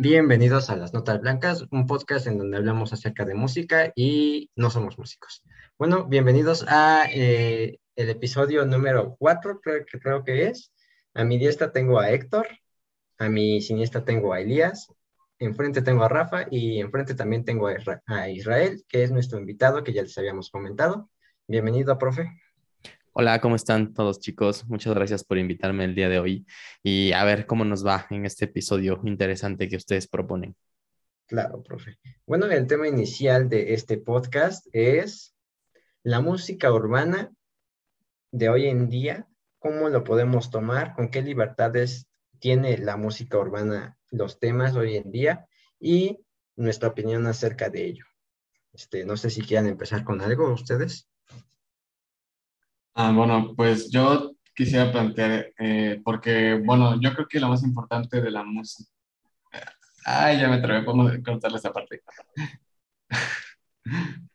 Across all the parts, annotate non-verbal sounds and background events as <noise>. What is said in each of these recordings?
Bienvenidos a Las Notas Blancas, un podcast en donde hablamos acerca de música y no somos músicos. Bueno, bienvenidos a eh, el episodio número 4, creo creo que es. A mi diestra tengo a Héctor, a mi siniestra tengo a Elías, enfrente tengo a Rafa y enfrente también tengo a Israel, que es nuestro invitado que ya les habíamos comentado. Bienvenido, profe. Hola, ¿cómo están todos chicos? Muchas gracias por invitarme el día de hoy y a ver cómo nos va en este episodio interesante que ustedes proponen. Claro, profe. Bueno, el tema inicial de este podcast es la música urbana de hoy en día, cómo lo podemos tomar, con qué libertades tiene la música urbana los temas hoy en día y nuestra opinión acerca de ello. Este, no sé si quieran empezar con algo ustedes. Ah, bueno, pues yo quisiera plantear, eh, porque, bueno, yo creo que lo más importante de la música... Ay, ya me trabé, podemos cortarle esa parte. <laughs>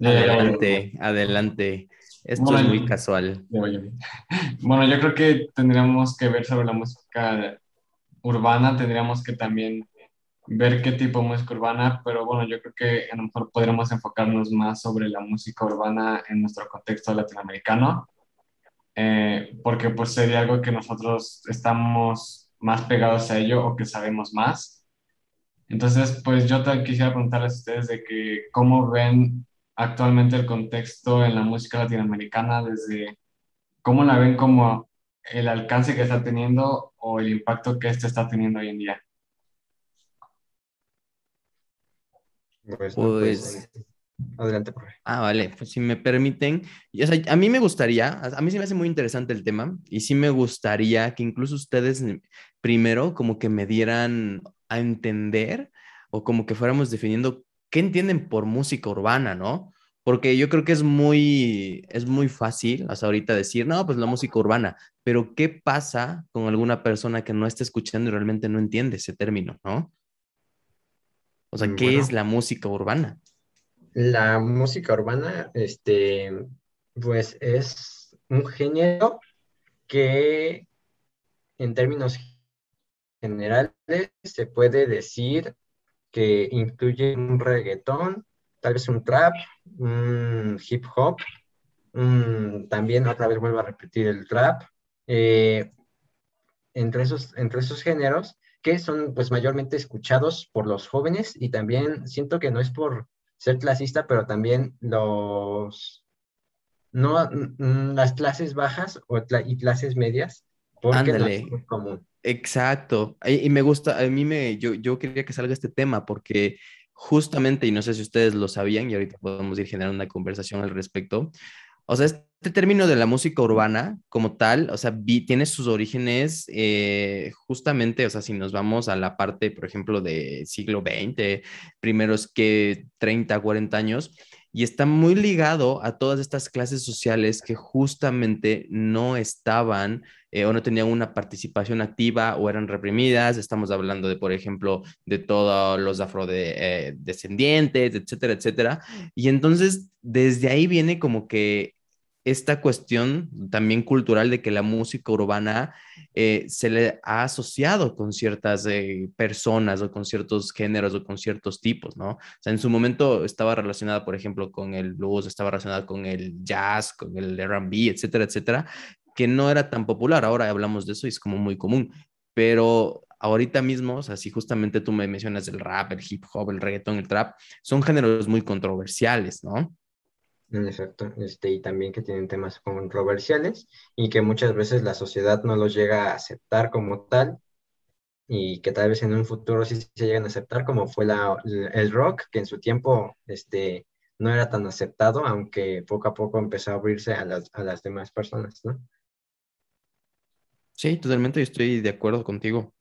adelante, adelante. Esto es muy casual. <laughs> Bueno, yo creo que tendríamos que ver sobre la música urbana, tendríamos que también ver qué tipo de música urbana, pero bueno, yo creo que a lo mejor podremos enfocarnos más sobre la música urbana en nuestro contexto latinoamericano, eh, porque pues sería algo que nosotros estamos más pegados a ello o que sabemos más. Entonces, pues yo quisiera preguntarles a ustedes de que cómo ven actualmente el contexto en la música latinoamericana, desde cómo la ven como el alcance que está teniendo o el impacto que este está teniendo hoy en día. Pues, pues adelante, profe. Ah, vale, pues si me permiten, a mí me gustaría, a mí se me hace muy interesante el tema y sí me gustaría que incluso ustedes primero como que me dieran a entender o como que fuéramos definiendo qué entienden por música urbana, ¿no? Porque yo creo que es muy, es muy fácil hasta ahorita decir, no, pues la música urbana, pero ¿qué pasa con alguna persona que no está escuchando y realmente no entiende ese término, ¿no? O sea, ¿qué es la música urbana? La música urbana, este, pues es un género que en términos generales se puede decir que incluye un reggaetón, tal vez un trap, un hip hop, también otra vez vuelvo a repetir el trap. Eh, entre, esos, entre esos géneros que son pues mayormente escuchados por los jóvenes y también siento que no es por ser clasista, pero también los, no, las clases bajas o y clases medias, porque no es común. Exacto. Y, me gusta, a mí me, yo, yo quería que salga este tema porque justamente, y no sé si ustedes lo sabían, y ahorita podemos ir generando una conversación al respecto, o sea, este término de la música urbana como tal, o sea, tiene sus orígenes eh, justamente, o sea, si nos vamos a la parte, por ejemplo, de siglo XX, primeros que 30, 40 años, y está muy ligado a todas estas clases sociales que justamente no estaban eh, o no tenían una participación activa o eran reprimidas. Estamos hablando de, por ejemplo, de todos los afrodescendientes, eh, etcétera, etcétera. Y entonces, desde ahí viene como que esta cuestión también cultural de que la música urbana eh, se le ha asociado con ciertas eh, personas o con ciertos géneros o con ciertos tipos, ¿no? O sea, en su momento estaba relacionada, por ejemplo, con el blues, estaba relacionada con el jazz, con el RB, etcétera, etcétera, que no era tan popular. Ahora hablamos de eso y es como muy común, pero ahorita mismo, o sea, si justamente tú me mencionas el rap, el hip hop, el reggaetón, el trap, son géneros muy controversiales, ¿no? Exacto, este, y también que tienen temas controversiales y que muchas veces la sociedad no los llega a aceptar como tal y que tal vez en un futuro sí se llegan a aceptar como fue la, el rock, que en su tiempo este, no era tan aceptado, aunque poco a poco empezó a abrirse a las, a las demás personas, ¿no? Sí, totalmente, estoy de acuerdo contigo.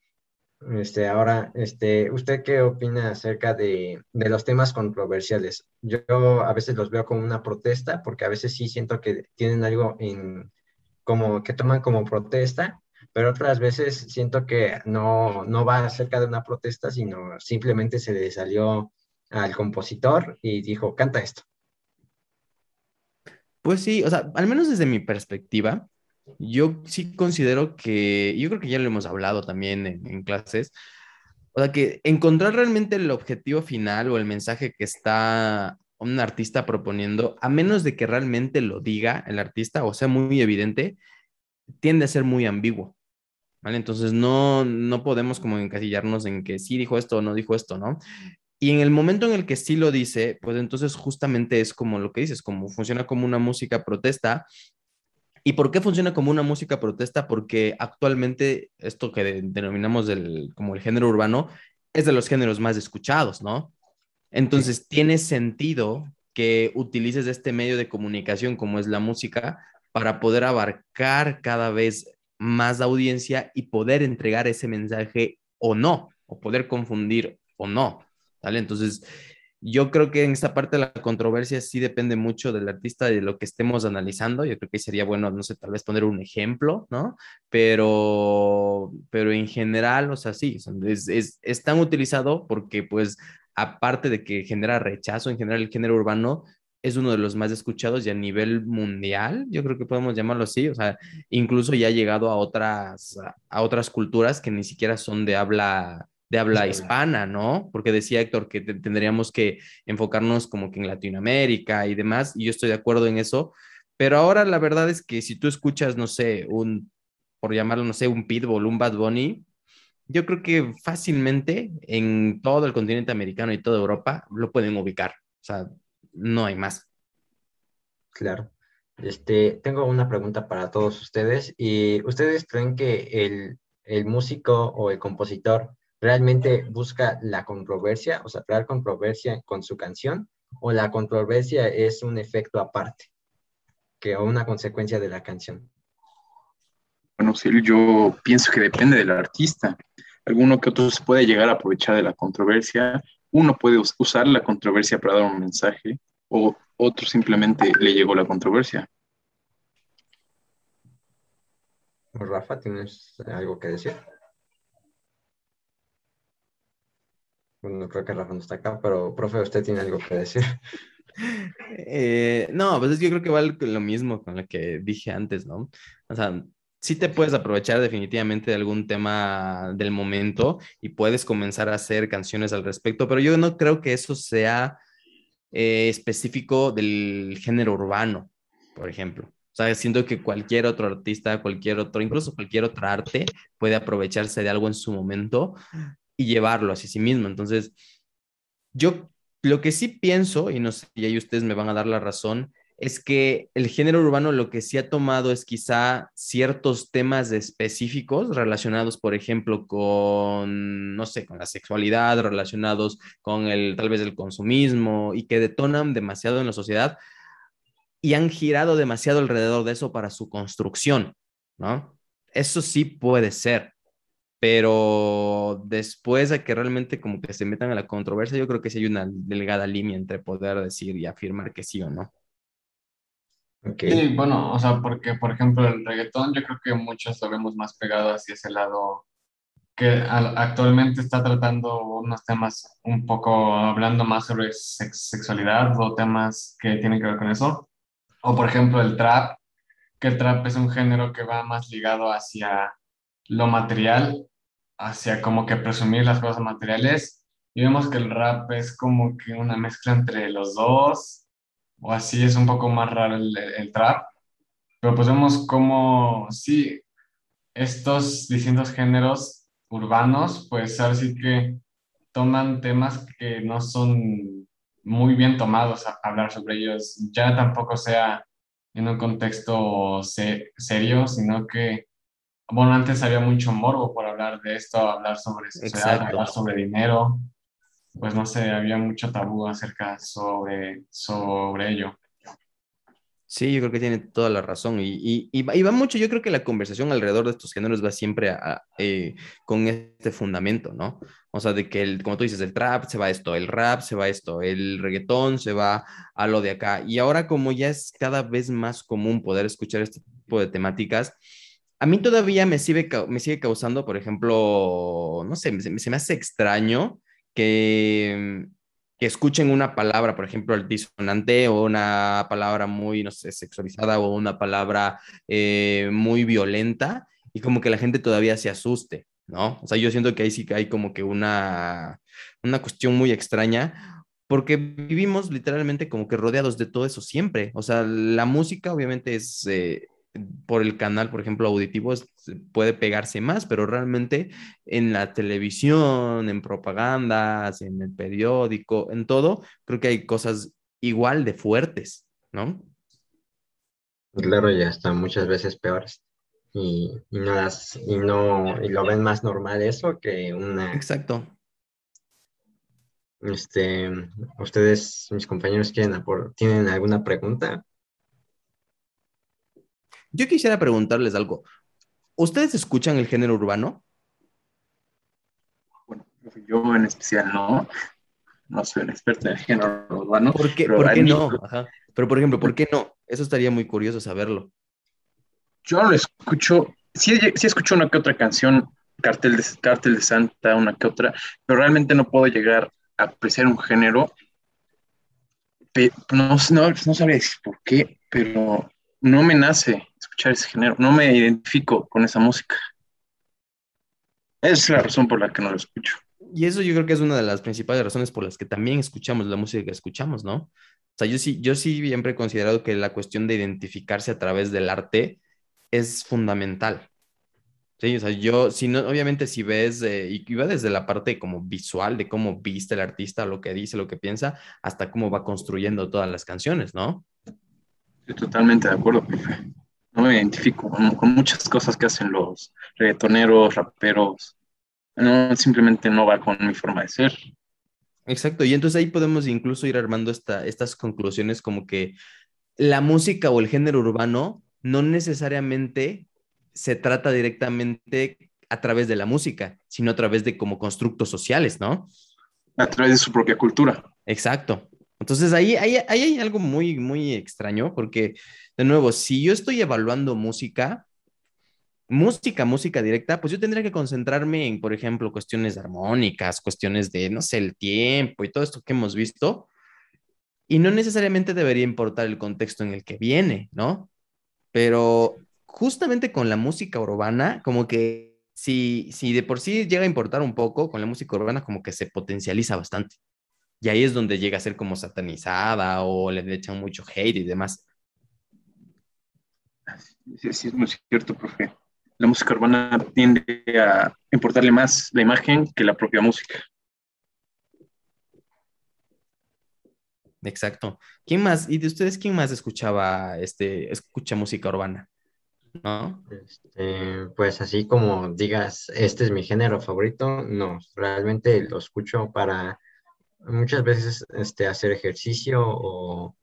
Este, ahora, este, ¿usted qué opina acerca de, los temas controversiales? Yo, a veces los veo como una protesta, porque a veces sí siento que tienen algo en, como que toman como protesta, pero otras veces siento que no, no va acerca de una protesta, sino simplemente se le salió al compositor y dijo, canta esto. Pues sí, o sea, al menos desde mi perspectiva, yo sí considero que, yo creo que ya lo hemos hablado también en, clases, o sea, que encontrar realmente el objetivo final o el mensaje que está un artista proponiendo, a menos de que realmente lo diga el artista o sea muy evidente, tiende a ser muy ambiguo. ¿Vale? Entonces no, no podemos como encasillarnos en que sí dijo esto o no dijo esto, ¿no? Y en el momento en el que sí lo dice, pues entonces justamente es como lo que dices, como funciona como una música protesta. ¿Y por qué funciona como una música protesta? Porque actualmente esto que denominamos como el género urbano es de los géneros más escuchados, ¿no? Entonces tiene sentido que utilices este medio de comunicación como es la música para poder abarcar cada vez más audiencia y poder entregar ese mensaje o no, o poder confundir o no, ¿vale? Entonces, yo creo que en esta parte de la controversia sí depende mucho del artista y de lo que estemos analizando. Yo creo que sería bueno, no sé, tal vez poner un ejemplo, ¿no? Pero, pero en general, o sea, sí, es, es, es tan utilizado porque, pues, aparte de que genera rechazo en general el género urbano, es uno de los más escuchados y a nivel mundial, yo creo que podemos llamarlo así, o sea, incluso ya ha llegado a otras, a otras culturas que ni siquiera son de habla, de habla hispana, ¿no? Porque decía Héctor que tendríamos que enfocarnos como que en Latinoamérica y demás, y yo estoy de acuerdo en eso, pero ahora la verdad es que si tú escuchas, no sé, un, por llamarlo, no sé, un Pitbull, un Bad Bunny, yo creo que fácilmente en todo el continente americano y toda Europa lo pueden ubicar. O sea, no hay más. Claro. Este, tengo una pregunta para todos ustedes. ¿Y ustedes creen que el, el músico o el compositor realmente busca la controversia, o sea, crear controversia con su canción, o la controversia es un efecto aparte, que o una consecuencia de la canción? Bueno, yo pienso que depende del artista. Alguno que otro se puede llegar a aprovechar de la controversia, uno puede usar la controversia para dar un mensaje o otro simplemente le llegó la controversia. Rafa, ¿tienes algo que decir? Bueno, creo que Rafa no está acá, pero profe, usted tiene algo que decir. Eh, no, pues yo creo que vale lo mismo con lo que dije antes, ¿no? O sea, sí te puedes aprovechar definitivamente de algún tema del momento y puedes comenzar a hacer canciones al respecto, pero yo no creo que eso sea eh, específico del género urbano, por ejemplo. O sea, siento que cualquier otro artista, cualquier otro, incluso cualquier otra arte puede aprovecharse de algo en su momento y llevarlo hacia sí mismo. Entonces, yo lo que sí pienso, y no sé, y ahí ustedes me van a dar la razón, es que el género urbano lo que sí ha tomado es quizá ciertos temas específicos relacionados, por ejemplo, con, no sé, con la sexualidad, relacionados con el, tal vez el consumismo y que detonan demasiado en la sociedad y han girado demasiado alrededor de eso para su construcción, ¿no? Eso sí puede ser, pero después de que realmente como que se metan a la controversia, yo creo que sí hay una delgada línea entre poder decir y afirmar que sí o no. Sí, bueno, o sea, porque por ejemplo el reggaetón yo creo que muchos lo vemos más pegado hacia ese lado que actualmente está tratando unos temas un poco hablando más sobre sexualidad o temas que tienen que ver con eso. O por ejemplo el trap, que el trap es un género que va más ligado hacia lo material, hacia como que presumir las cosas materiales. Y vemos que el rap es como que una mezcla entre los dos o así es un poco más raro el, el trap, pero pues vemos cómo sí, estos distintos géneros urbanos, pues ahora sí que toman temas que no son muy bien tomados a hablar sobre ellos, ya tampoco sea en un contexto serio, sino que, bueno, antes había mucho morbo por hablar de esto, hablar sobre sociedad, hablar sobre dinero, pues no sé, había mucho tabú acerca sobre, sobre ello. Sí, yo creo que tiene toda la razón y, y, va, mucho, yo creo que la conversación alrededor de estos géneros va siempre eh, con este fundamento, ¿no? O sea, de que, el, como tú dices, el trap se va a esto, el rap se va a esto, el reggaetón se va a lo de acá. Y ahora como ya es cada vez más común poder escuchar este tipo de temáticas, a mí todavía me sigue, me sigue causando, por ejemplo, no sé, se me hace extraño que, que escuchen una palabra, por ejemplo, el disonante o una palabra muy, no sé, sexualizada o una palabra eh, muy violenta y como que la gente todavía se asuste. ¿no? O sea, yo siento que ahí sí que hay como que una, una cuestión muy extraña, porque vivimos literalmente como que rodeados de todo eso siempre. O sea, la música obviamente es... Eh, por el canal, por ejemplo, auditivo, puede pegarse más, pero realmente en la televisión, en propagandas, en el periódico, en todo, creo que hay cosas igual de fuertes, ¿no? Claro, ya están muchas veces peores. Y, y, no y, no, y lo ven más normal eso que una... Exacto. Este, ¿Ustedes, mis compañeros, quieren tienen alguna pregunta? Yo quisiera preguntarles algo. ¿Ustedes escuchan el género urbano? Bueno, yo en especial no. No soy un experto en el género urbano. ¿Por qué, ¿por qué no? Ajá. Pero, por ejemplo, ¿por qué no? Eso estaría muy curioso saberlo. Yo lo escucho, sí, sí escucho una que otra canción, Cartel de, Cartel de Santa, una que otra, pero realmente no puedo llegar a apreciar un género. No, no, no sabría decir por qué, pero no me nace escuchar ese género, no me identifico con esa música. Esa es la razón por la que no lo escucho. Y eso yo creo que es una de las principales razones por las que también escuchamos la música que escuchamos, ¿no? O sea, yo sí, yo sí siempre he considerado que la cuestión de identificarse a través del arte es fundamental. Sí, o sea, yo, si no, obviamente si ves, eh, y va desde la parte como visual, de cómo viste el artista, lo que dice, lo que piensa, hasta cómo va construyendo todas las canciones, ¿no? Estoy totalmente de acuerdo, profe. No me identifico con, muchas cosas que hacen los reggaetoneros, raperos. No, simplemente no va con mi forma de ser. Exacto, y entonces ahí podemos incluso ir armando esta, estas conclusiones como que la música o el género urbano no necesariamente se trata directamente a través de la música, sino a través de como constructos sociales, ¿no? A través de su propia cultura. Exacto. Entonces ahí, ahí, hay algo muy, muy extraño, porque, de nuevo, si yo estoy evaluando música, música, música directa, pues yo tendría que concentrarme en, por ejemplo, cuestiones armónicas, cuestiones de, no sé, el tiempo y todo esto que hemos visto, y no necesariamente debería importar el contexto en el que viene, ¿no? Pero justamente con la música urbana, como que si, si de por sí llega a importar un poco, con la música urbana como que se potencializa bastante. Y ahí es donde llega a ser como satanizada o le echan mucho hate y demás. Sí, sí, es muy cierto, profe. La música urbana tiende a importarle más la imagen que la propia música. Exacto. ¿Quién más? ¿Y de ustedes quién más escuchaba, este, escucha música urbana? ¿No? Este, pues así como digas, este es mi género favorito, no, realmente lo escucho para muchas veces este, hacer ejercicio o,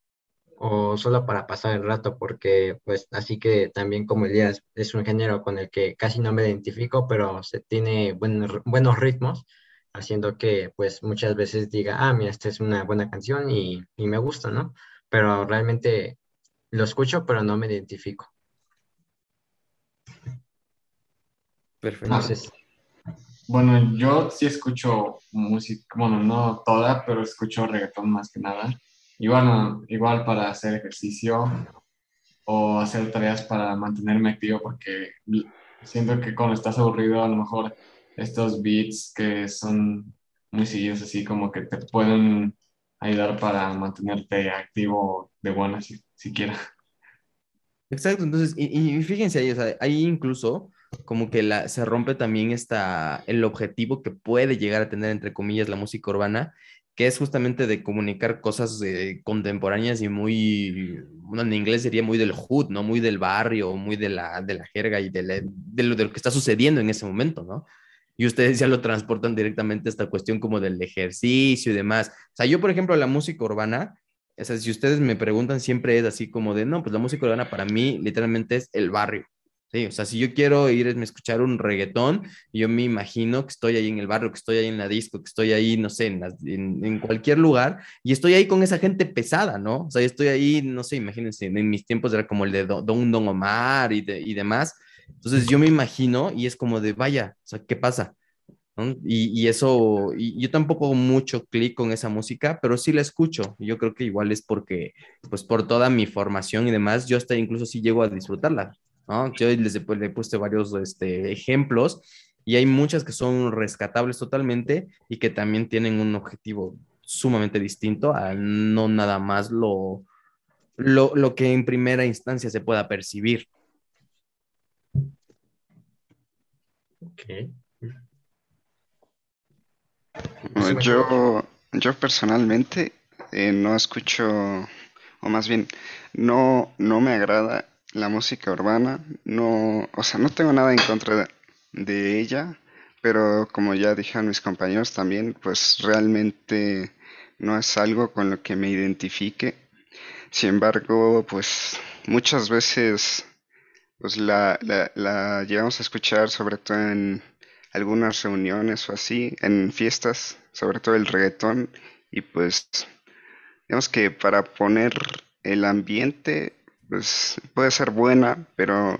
o solo para pasar el rato, porque pues así que también como Elías es un género con el que casi no me identifico, pero se tiene buenos, buenos ritmos haciendo que pues muchas veces diga, ah, mira, esta es una buena canción y, y me gusta, ¿no? Pero realmente lo escucho, pero no me identifico. Perfecto. Bueno, yo sí escucho música, bueno, no toda, pero escucho reggaetón más que nada. Y bueno, igual para hacer ejercicio o hacer tareas para mantenerme activo, porque siento que cuando estás aburrido, a lo mejor estos beats que son muy seguidos, así como que te pueden ayudar para mantenerte activo de buena si, siquiera. Exacto, entonces, y, fíjense ahí, o sea, ahí incluso como que la, se rompe también esta, el objetivo que puede llegar a tener, entre comillas, la música urbana, que es justamente de comunicar cosas eh, contemporáneas y muy, bueno, en inglés sería muy del hood, ¿no? Muy del barrio, muy de la, de la jerga y de, de, lo, de lo que está sucediendo en ese momento, ¿no? y ustedes ya lo transportan directamente a esta cuestión como del ejercicio y demás. O sea, yo, por ejemplo, la música urbana, o sea, si ustedes me preguntan, siempre es así como de, no, pues la música urbana para mí literalmente es el barrio. Sí, o sea, si yo quiero ir a escuchar un reggaetón, yo me imagino que estoy ahí en el barrio, que estoy ahí en la disco, que estoy ahí, no sé, en, en, cualquier lugar, y estoy ahí con esa gente pesada, ¿no? O sea, estoy ahí, no sé, imagínense, en mis tiempos era como el de Don, Don Omar y, de, y demás, entonces yo me imagino y es como de, vaya, o sea, ¿qué pasa? Y, y, eso, y yo tampoco mucho clic con esa música, pero sí la escucho. Yo creo que igual es porque, pues por toda mi formación y demás, yo hasta incluso sí llego a disfrutarla, ¿no? Yo les he, le puesto varios este, ejemplos Y hay muchas que son rescatables totalmente y que también tienen un objetivo sumamente distinto a no nada más lo, lo, lo que en primera instancia se pueda percibir. Ok. Yo, yo personalmente eh, no escucho, o más bien, no, no me agrada la música urbana. No, o sea, no tengo nada en contra de, ella, pero como ya dijeron mis compañeros también, pues realmente no es algo con lo que me identifique. Sin embargo, pues muchas veces pues la, la, la llegamos a escuchar, sobre todo en algunas reuniones o así, en fiestas, sobre todo el reggaetón, y pues digamos que para poner el ambiente, pues puede ser buena, pero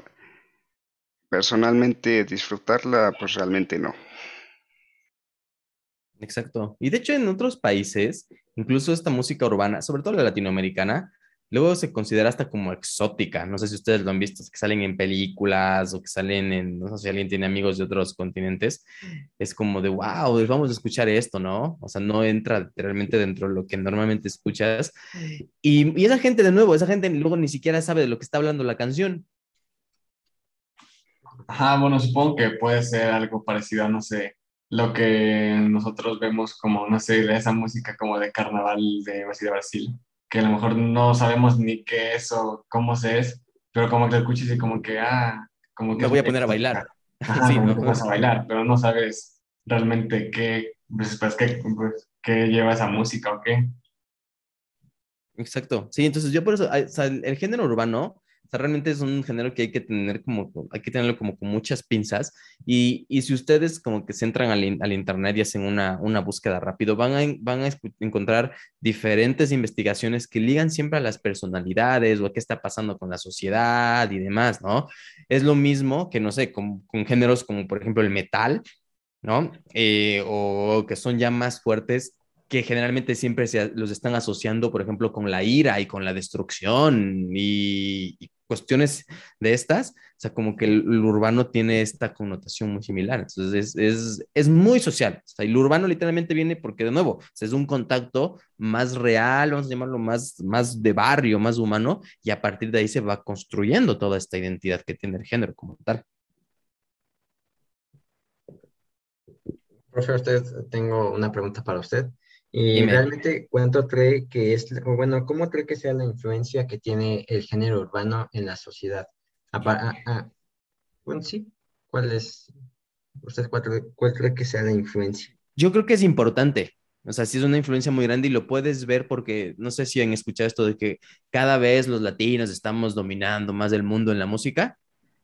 personalmente disfrutarla, pues realmente no. Exacto. Y de hecho en otros países, incluso esta música urbana, sobre todo la latinoamericana, luego se considera hasta como exótica. No sé si ustedes lo han visto, que salen en películas o que salen en, no sé si alguien tiene amigos de otros continentes. Es como de, wow, vamos a escuchar esto, ¿no? O sea, no entra realmente dentro de lo que normalmente escuchas. Y, esa gente, de nuevo, esa gente luego ni siquiera sabe de lo que está hablando la canción. Ajá, bueno, supongo que puede ser algo parecido a, no sé, lo que nosotros vemos como, no sé, esa música como de carnaval de de Brasil, que a lo mejor no sabemos ni qué es o cómo se es, pero como que escuchas y como que, ah, como que... Me voy a poner a bailar. Ajá, sí, ¿no? vas a bailar, pero no sabes realmente qué, pues, pues, qué, pues, qué lleva esa música o qué. Exacto. Sí, entonces yo por eso, o sea, el género urbano o sea, realmente es un género que hay que tener como, hay que tenerlo como con muchas pinzas. Y, y si ustedes como que se entran al, al internet y hacen una, una búsqueda rápido, van a, van a encontrar diferentes investigaciones que ligan siempre a las personalidades o a qué está pasando con la sociedad y demás, ¿no? Es lo mismo que, no sé, con, con géneros como por ejemplo el metal, ¿no? Eh, o que son ya más fuertes que generalmente siempre se los están asociando, por ejemplo, con la ira y con la destrucción y, cuestiones de estas, o sea, como que el, urbano tiene esta connotación muy similar. Entonces, es, es, es muy social. O sea, y urbano literalmente viene porque, de nuevo, es un contacto más real, vamos a llamarlo más, más de barrio, más humano, y a partir de ahí se va construyendo toda esta identidad que tiene el género como tal. Profe, usted, tengo una pregunta para usted. Y Dime. realmente, ¿cuánto cree que es, o bueno, cómo cree que sea la influencia que tiene el género urbano en la sociedad? A- a- bueno, sí, ¿cuál es, usted cuál, cree- cuál cree que sea la influencia? Yo creo que es importante. O sea, sí es una influencia muy grande y lo puedes ver porque no sé si han escuchado esto de que cada vez los latinos estamos dominando más del mundo en la música.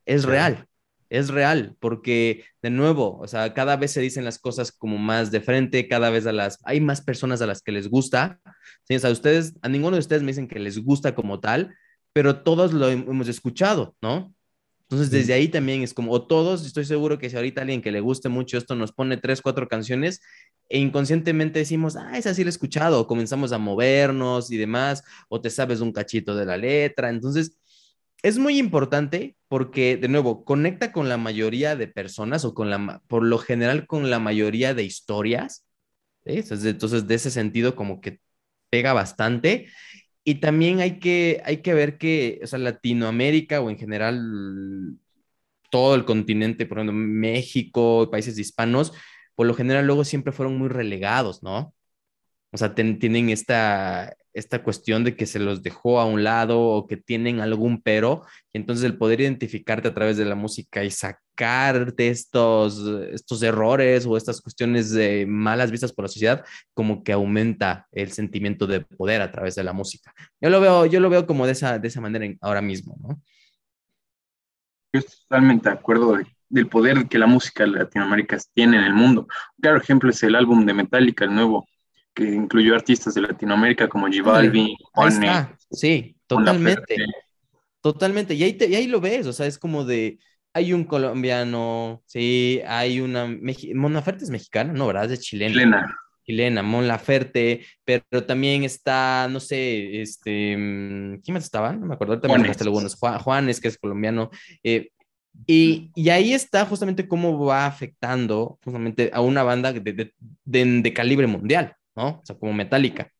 Es real, es real, porque de nuevo, o sea, cada vez se dicen las cosas como más de frente, cada vez a las, hay más personas a las que les gusta. Sí, o sea, ustedes, a ninguno de ustedes me dicen que les gusta como tal, pero todos lo hem- hemos escuchado, ¿no? Entonces, Sí. desde ahí también es como, o todos, estoy seguro que si ahorita alguien que le guste mucho esto nos pone tres, cuatro canciones e inconscientemente decimos, ah, esa sí la he escuchado, o comenzamos a movernos y demás, o te sabes un cachito de la letra. Entonces, es muy importante porque, de nuevo, conecta con la mayoría de personas o con la, por lo general, con la mayoría de historias. ¿sí? Entonces, de ese sentido, como que pega bastante. Y también hay que, hay que ver que, o sea, Latinoamérica o en general todo el continente, por ejemplo, México, países hispanos, por lo general luego siempre fueron muy relegados, ¿no? O sea, tienen esta, esta cuestión de que se los dejó a un lado o que tienen algún pero, y entonces el poder identificarte a través de la música y sacarte estos, estos errores o estas cuestiones de malas vistas por la sociedad, como que aumenta el sentimiento de poder a través de la música. Yo lo veo, yo lo veo como de esa, de esa manera ahora mismo, ¿no? Yo estoy totalmente de acuerdo de- del poder que la música de Latinoamérica tiene en el mundo. Un claro ejemplo es el álbum de Metallica, el nuevo, que incluyó artistas de Latinoamérica como J Balvin, está, sí, totalmente. Totalmente, y ahí, te- y ahí lo ves, o sea, es como de, hay un colombiano, sí, hay una, Meji- Mon Laferte es mexicana, no, ¿verdad? Es de chilena, Chilena. chilena, Mon Laferte, pero también está, no sé, este, mm, ¿quién más estaba? No me acuerdo, me Juanes. algunos, Juan, Juanes, que es colombiano, eh, Y, y, ahí está justamente cómo va afectando justamente a una banda de, de, de, de calibre mundial, ¿no? O sea, como Metallica.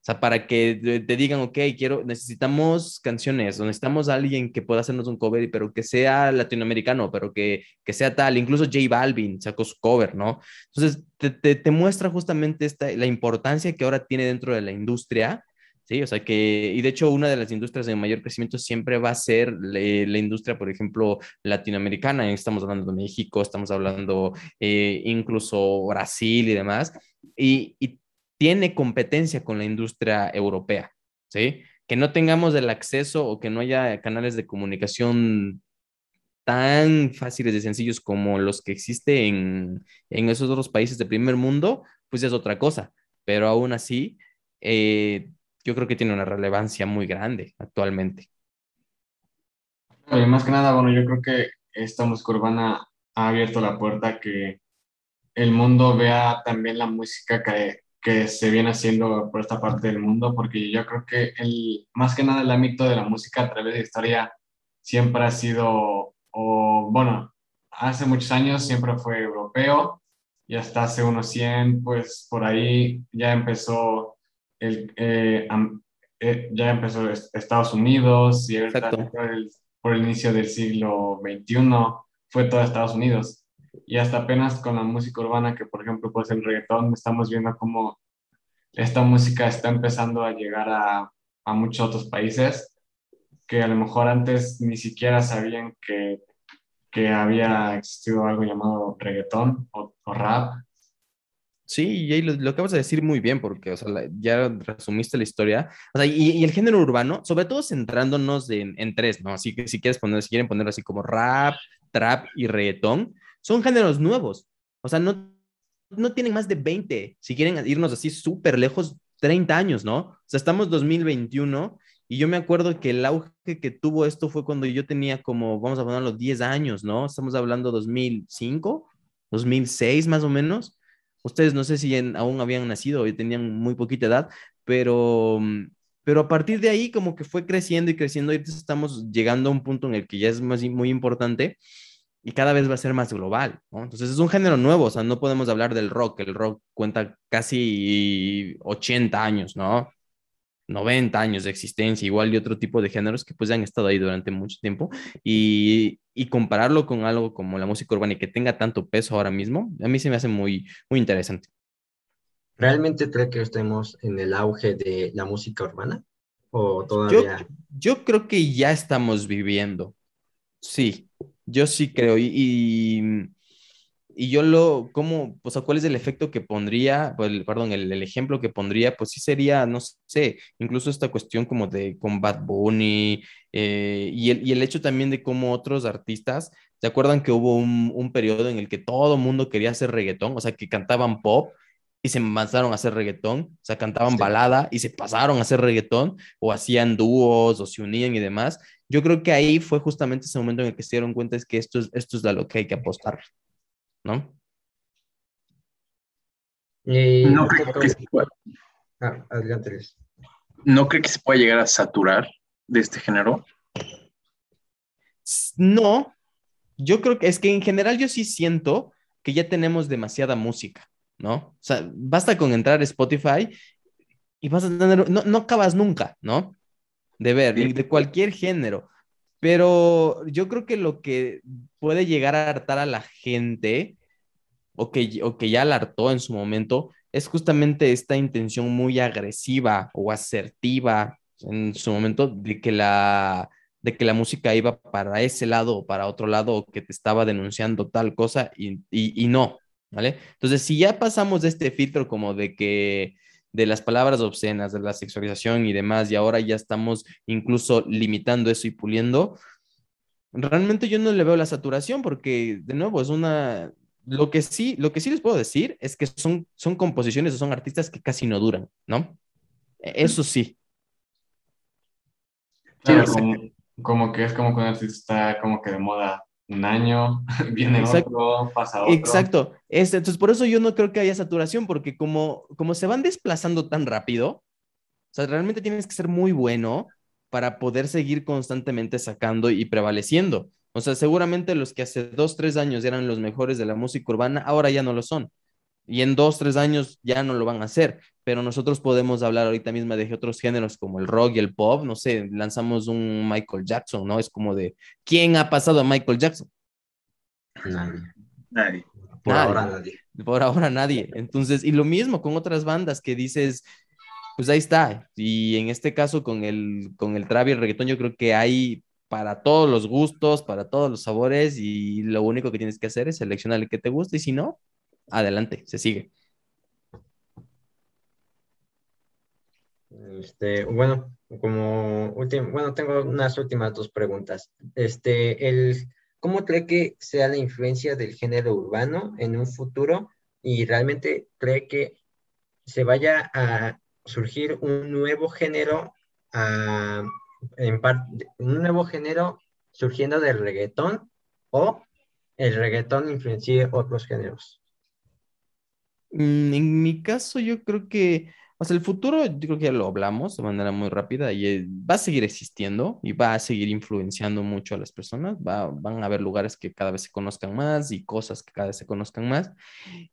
O sea, para que te digan, ok, quiero, necesitamos canciones, o necesitamos a alguien que pueda hacernos un cover, pero que sea latinoamericano, pero que, que sea tal. Incluso J Balvin sacó su cover, ¿no? Entonces, te, te, te muestra justamente esta, la importancia que ahora tiene dentro de la industria Sí, o sea que, y de hecho una de las industrias de mayor crecimiento siempre va a ser la, industria, por ejemplo, latinoamericana. Estamos hablando de México, estamos hablando eh, incluso Brasil y demás. Y, y, tiene competencia con la industria europea, ¿sí? Que no tengamos el acceso o que no haya canales de comunicación tan fáciles y sencillos como los que existen en, en esos otros países de primer mundo, pues es otra cosa. Pero aún así, eh, yo creo que tiene una relevancia muy grande actualmente. Y más que nada, bueno, yo creo que esta música urbana ha abierto la puerta a que el mundo vea también la música que, que se viene haciendo por esta parte del mundo, porque yo creo que el, más que nada el ámbito de la música a través de la historia siempre ha sido, o bueno, hace muchos años siempre fue europeo y hasta hace unos 100, pues por ahí ya empezó el, eh, eh, ya empezó Estados Unidos y el, por el inicio del siglo XXI fue todo Estados Unidos. Y hasta apenas con la música urbana, que por ejemplo pues el reggaetón, estamos viendo cómo esta música está empezando a llegar a, a muchos otros países que a lo mejor antes ni siquiera sabían que, que había existido algo llamado reggaetón o, rap Sí, y lo, lo, acabas de decir muy bien, porque o ya resumiste la historia. O sea, y, y, el género urbano, sobre todo centrándonos en, en, tres, ¿no? Así que si quieres poner, si quieren ponerlo así como rap, trap y reggaetón, son géneros nuevos. O sea, no, no tienen más de 20. Si quieren irnos así súper lejos, 30 años, ¿no? O sea, estamos 2021 y yo me acuerdo que el auge que tuvo esto fue cuando yo tenía como, vamos a ponerlo, 10 años, ¿no? Estamos hablando 2005, 2006 más o menos. Ustedes no sé si en, aún habían nacido y tenían muy poquita edad, pero, pero a partir de ahí como que fue creciendo y creciendo y estamos llegando a un punto en el que ya es más, muy importante y cada vez va a ser más global, ¿no? Entonces es un género nuevo, o sea, no podemos hablar del rock, el rock cuenta casi 80 años, ¿no? 90 años de existencia, igual y otro tipo de géneros que pues han estado ahí durante mucho tiempo y, y, compararlo con algo como la música urbana y que tenga tanto peso ahora mismo, a mí se me hace muy, muy interesante. ¿Realmente creo que estemos en el auge de la música urbana? ¿O todavía? Yo, yo creo que ya estamos viviendo, sí, yo sí creo y, y y yo lo, ¿cómo, o sea, cuál es el efecto que pondría, perdón, el, el, ejemplo que pondría, pues sí sería, no sé, incluso esta cuestión como de con Bad Bunny eh, y, el, y el hecho también de cómo otros artistas, ¿se acuerdan que hubo un, un periodo en el que todo el mundo quería hacer reggaetón? O sea, que cantaban pop y se pasaron a hacer reggaetón, o sea, cantaban sí. balada y se pasaron a hacer reggaetón o hacían dúos o se unían y demás. Yo creo que ahí fue justamente ese momento en el que se dieron cuenta es que esto es, esto es a lo que hay que apostar. ¿no? Y no creo que se pueda. Ah, adelante. ¿No cree que se pueda llegar a saturar de este género? No, yo creo que es que en general yo sí siento que ya tenemos demasiada música, ¿no? O sea, basta con entrar a Spotify y vas a tener, no, no acabas nunca, ¿no? De ver, sí. de cualquier género. Pero yo creo que lo que puede llegar a hartar a la gente, o que, o que ya la hartó en su momento, es justamente esta intención muy agresiva o asertiva en su momento de que la, de que la música iba para ese lado o para otro lado, o que te estaba denunciando tal cosa y, y, y no, ¿vale? Entonces, si ya pasamos de este filtro como de que de las palabras obscenas, de la sexualización y demás, y ahora ya estamos incluso limitando eso y puliendo, realmente yo no le veo la saturación porque, de nuevo, es una... Lo que sí, lo que sí les puedo decir es que son, son composiciones o son artistas que casi no duran, ¿no? Eso sí. Claro, como, como, que es como cuando un artista está como que de moda un año, <laughs> viene Exacto. otro, pasa otro. Exacto. Este, entonces, por eso yo no creo que haya saturación, porque como, como se van desplazando tan rápido, o sea, realmente tienes que ser muy bueno para poder seguir constantemente sacando y prevaleciendo. O sea, seguramente los que hace dos, tres años eran los mejores de la música urbana, ahora ya no lo son. Y en dos, tres años ya no lo van a hacer. Pero nosotros podemos hablar ahorita mismo de otros géneros como el rock y el pop. No sé, lanzamos un Michael Jackson, ¿no? Es como de, ¿quién ha pasado a Michael Jackson? Nadie. Nadie. Por Nadie. ahora nadie. Por ahora nadie. Entonces, y lo mismo con otras bandas que dices, pues ahí está. Y en este caso con el, con el trap y el reggaetón, yo creo que hay para todos los gustos, para todos los sabores, y lo único que tienes que hacer es seleccionar el que te guste, y si no, adelante, se sigue. Este, bueno, como último, bueno, tengo unas últimas dos preguntas. Este, el, ¿cómo cree que sea la influencia del género urbano en un futuro y realmente cree que se vaya a surgir un nuevo género, en un nuevo género surgiendo del reggaetón o el reggaetón influencie otros géneros? Mm, En mi caso, yo creo que, o sea, el futuro, yo creo que ya lo hablamos de manera muy rápida y eh, va a seguir existiendo y va a seguir influenciando mucho a las personas. Va, van a haber lugares que cada vez se conozcan más y cosas que cada vez se conozcan más.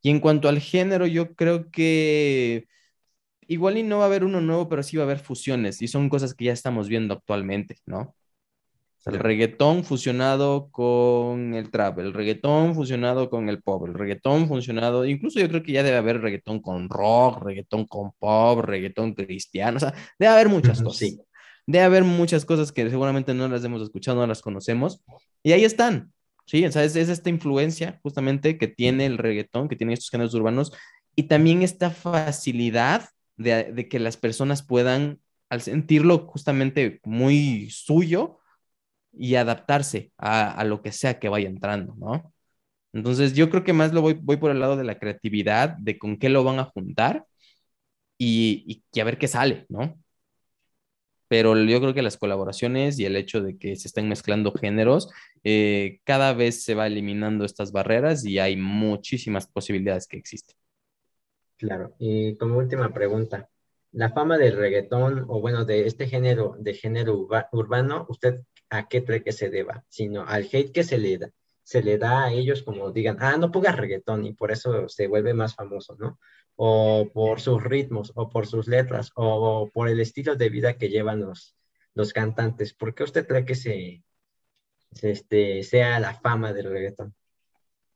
Y en cuanto al género, yo creo que igual y no va a haber uno nuevo, pero sí va a haber fusiones y son cosas que ya estamos viendo actualmente, ¿no? Sea, el reggaetón fusionado con el trap, el reggaetón fusionado con el pop, el reggaetón fusionado, incluso yo creo que ya debe haber reggaetón con rock, reggaetón con pop, reggaetón cristiano, o sea, debe haber muchas cosas. sí. Debe haber muchas cosas que seguramente no las hemos escuchado, no las conocemos, y ahí están, ¿sí? O sea, es, es esta influencia justamente que tiene el reggaetón, que tiene estos géneros urbanos, y también esta facilidad de, de que las personas puedan, al sentirlo justamente muy suyo, y adaptarse a, a lo que sea que vaya entrando, ¿no? Entonces yo creo que más lo voy, voy por el lado de la creatividad, de con qué lo van a juntar y, y, a ver qué sale, ¿no? Pero yo creo que las colaboraciones y el hecho de que se estén mezclando géneros, eh, cada vez se va eliminando estas barreras y hay muchísimas posibilidades que existen. Claro, y como última pregunta, la fama del reggaetón, o bueno, de este género, de género urba- urbano, ¿usted a qué cree que se deba? Sino al hate que se le da, se le da a ellos como digan, ah, no pongas reggaetón y por eso se vuelve más famoso, ¿no? O por sus ritmos, o por sus letras, o por el estilo de vida que llevan los, los cantantes. ¿Por qué usted cree que se, se, este, sea la fama del reggaetón?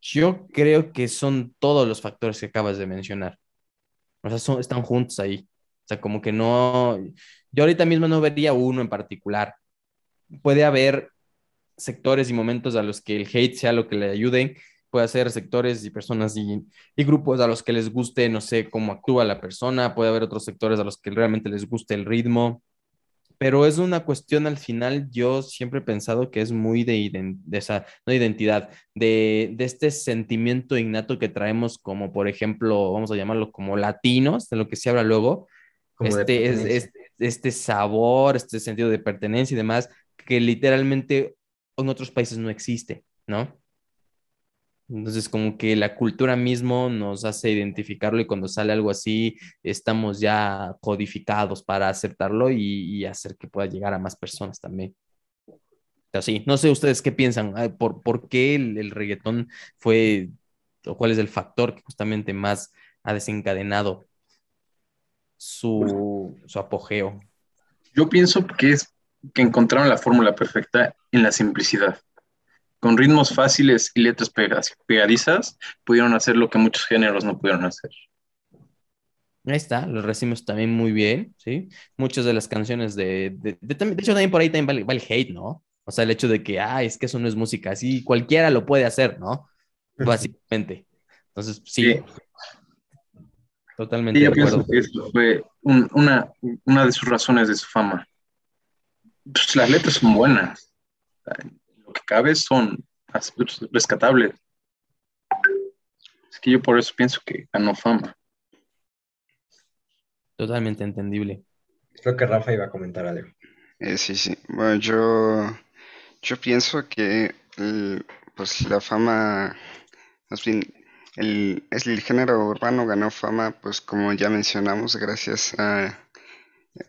Yo creo que son todos los factores que acabas de mencionar. O sea, son, están juntos ahí. O sea, como que no, yo ahorita mismo no vería uno en particular. Puede haber sectores y momentos a los que el hate sea lo que le ayuden, puede ser sectores y personas y, y, grupos a los que les guste, no sé, cómo actúa la persona, puede haber otros sectores a los que realmente les guste el ritmo, pero es una cuestión al final, yo siempre he pensado que es muy de, de esa, no de identidad, de, de, este sentimiento innato que traemos como, por ejemplo, vamos a llamarlo como latinos, de lo que se habla luego, este, es, es, este sabor, este sentido de pertenencia y demás, que literalmente en otros países no existe, ¿no? Entonces, como que la cultura mismo nos hace identificarlo y cuando sale algo así, estamos ya codificados para aceptarlo y, hacer que pueda llegar a más personas también. Así, no sé ustedes qué piensan, ¿por, por qué el, el, reggaetón fue, o cuál es el factor que justamente más ha desencadenado su, su apogeo. Yo pienso que es que encontraron la fórmula perfecta en la simplicidad con ritmos fáciles y letras pegadizas, pudieron hacer lo que muchos géneros no pudieron hacer. Ahí está, lo recibimos también muy bien, ¿sí? Muchas de las canciones de... De, de, de hecho, también por ahí también vale, vale, hate, ¿no? O sea, el hecho de que, ah, es que eso no es música, así cualquiera lo puede hacer, ¿no? <laughs> Básicamente. Entonces, sí. sí. Totalmente sí, de yo acuerdo. pienso que eso fue un, una, una de sus razones de su fama. Pues las letras son buenas lo que cabe son rescatables. Es que yo por eso pienso que ganó fama. Totalmente entendible. Creo que Rafa iba a comentar algo. Eh, sí, sí. Bueno, yo, yo pienso que el, pues la fama, más bien, el, el género urbano ganó fama, pues como ya mencionamos, gracias a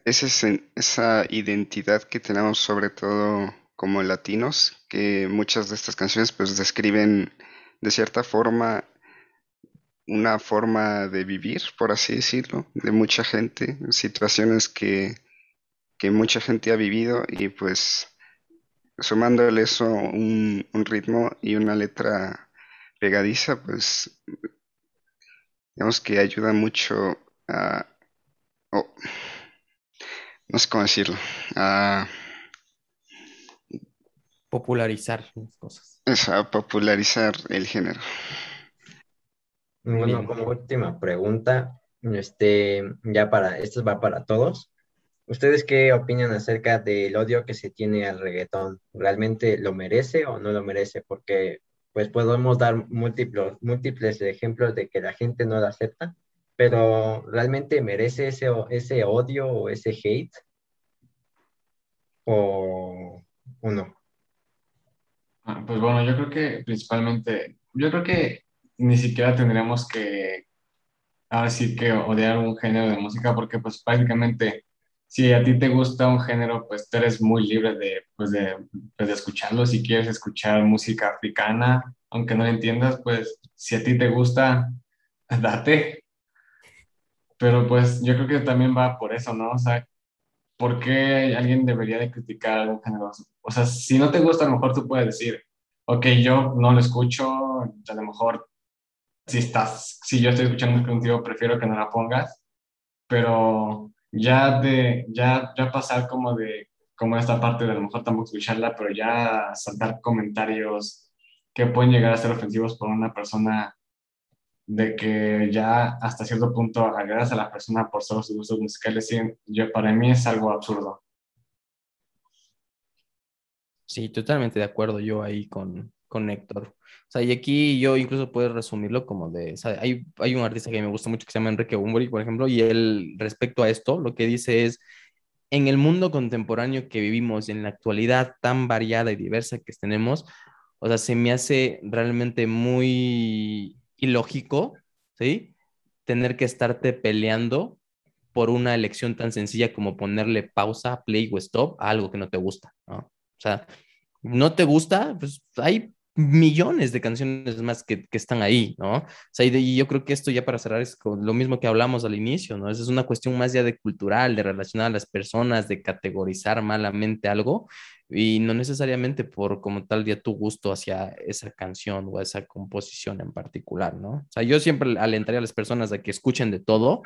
ese, esa identidad que tenemos sobre todo como latinos, que muchas de estas canciones pues describen de cierta forma una forma de vivir, por así decirlo, de mucha gente, situaciones que, que mucha gente ha vivido y pues sumándole eso un, un ritmo y una letra pegadiza, pues digamos que ayuda mucho a, no sé cómo decirlo, a popularizar las cosas. Eso, a popularizar el género. Bueno, como última pregunta, este, ya para, esto va para todos. ¿Ustedes qué opinan acerca del odio que se tiene al reggaetón? ¿Realmente lo merece o no lo merece? Porque pues podemos dar múltiples, múltiples ejemplos de que la gente no lo acepta, pero ¿realmente merece ese, ese odio o ese hate? ¿O, o no? Ah, pues bueno, yo creo que principalmente, yo creo que ni siquiera tendríamos que, ahora sí que odiar un género de música, porque pues prácticamente si a ti te gusta un género, pues tú eres muy libre de, pues de, pues de escucharlo. Si quieres escuchar música africana, aunque no la entiendas, pues si a ti te gusta, <laughs> date. Pero pues yo creo que también va por eso, ¿no? O sea, ¿por qué alguien debería de criticar algún género? O sea, si no te gusta, a lo mejor tú puedes decir, ok, yo no lo escucho, a lo mejor si estás, si yo estoy escuchando contigo, prefiero que no la pongas, pero ya de, ya, ya pasar como de, como esta parte de a lo mejor tampoco escucharla, pero ya saltar comentarios que pueden llegar a ser ofensivos por una persona de que ya hasta cierto punto agregas a la persona por solo sus gustos musicales, yo, para mí es algo absurdo. Sí, totalmente de acuerdo yo ahí con, con Héctor. O sea, y aquí yo incluso puedo resumirlo como de, o hay, hay un artista que me gusta mucho que se llama Enrique Bumburi, por ejemplo, y él respecto a esto, lo que dice es, en el mundo contemporáneo que vivimos, en la actualidad tan variada y diversa que tenemos, o sea, se me hace realmente muy ilógico, ¿sí? Tener que estarte peleando por una elección tan sencilla como ponerle pausa, play o stop a algo que no te gusta, ¿no? O sea, no te gusta, pues hay millones de canciones más que, que están ahí, ¿no? O sea, y, yo creo que esto ya para cerrar es lo mismo que hablamos al inicio, ¿no? Esa es una cuestión más ya de cultural, de relacionar a las personas, de categorizar malamente algo y no necesariamente por como tal día tu gusto hacia esa canción o esa composición en particular, ¿no? O sea, yo siempre alentaría a las personas a que escuchen de todo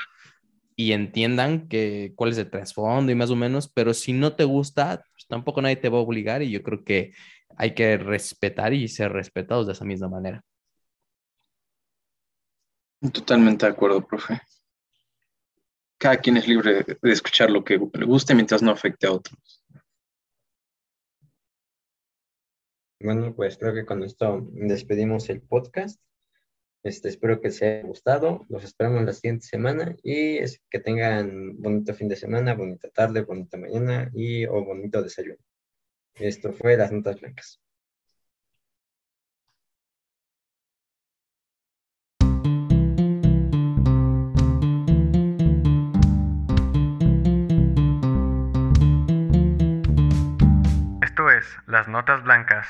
y entiendan que cuál es el trasfondo y más o menos, pero si no te gusta, pues tampoco nadie te va a obligar y yo creo que hay que respetar y ser respetados de esa misma manera. Totalmente de acuerdo, profe. Cada quien es libre de escuchar lo que le guste mientras no afecte a otros. Bueno, pues creo que con esto despedimos el podcast. Este, espero que les haya gustado. Los esperamos la siguiente semana y es que tengan bonito fin de semana, bonita tarde, bonita mañana y o bonito desayuno. Esto fue Las Notas Blancas. Esto es Las Notas Blancas.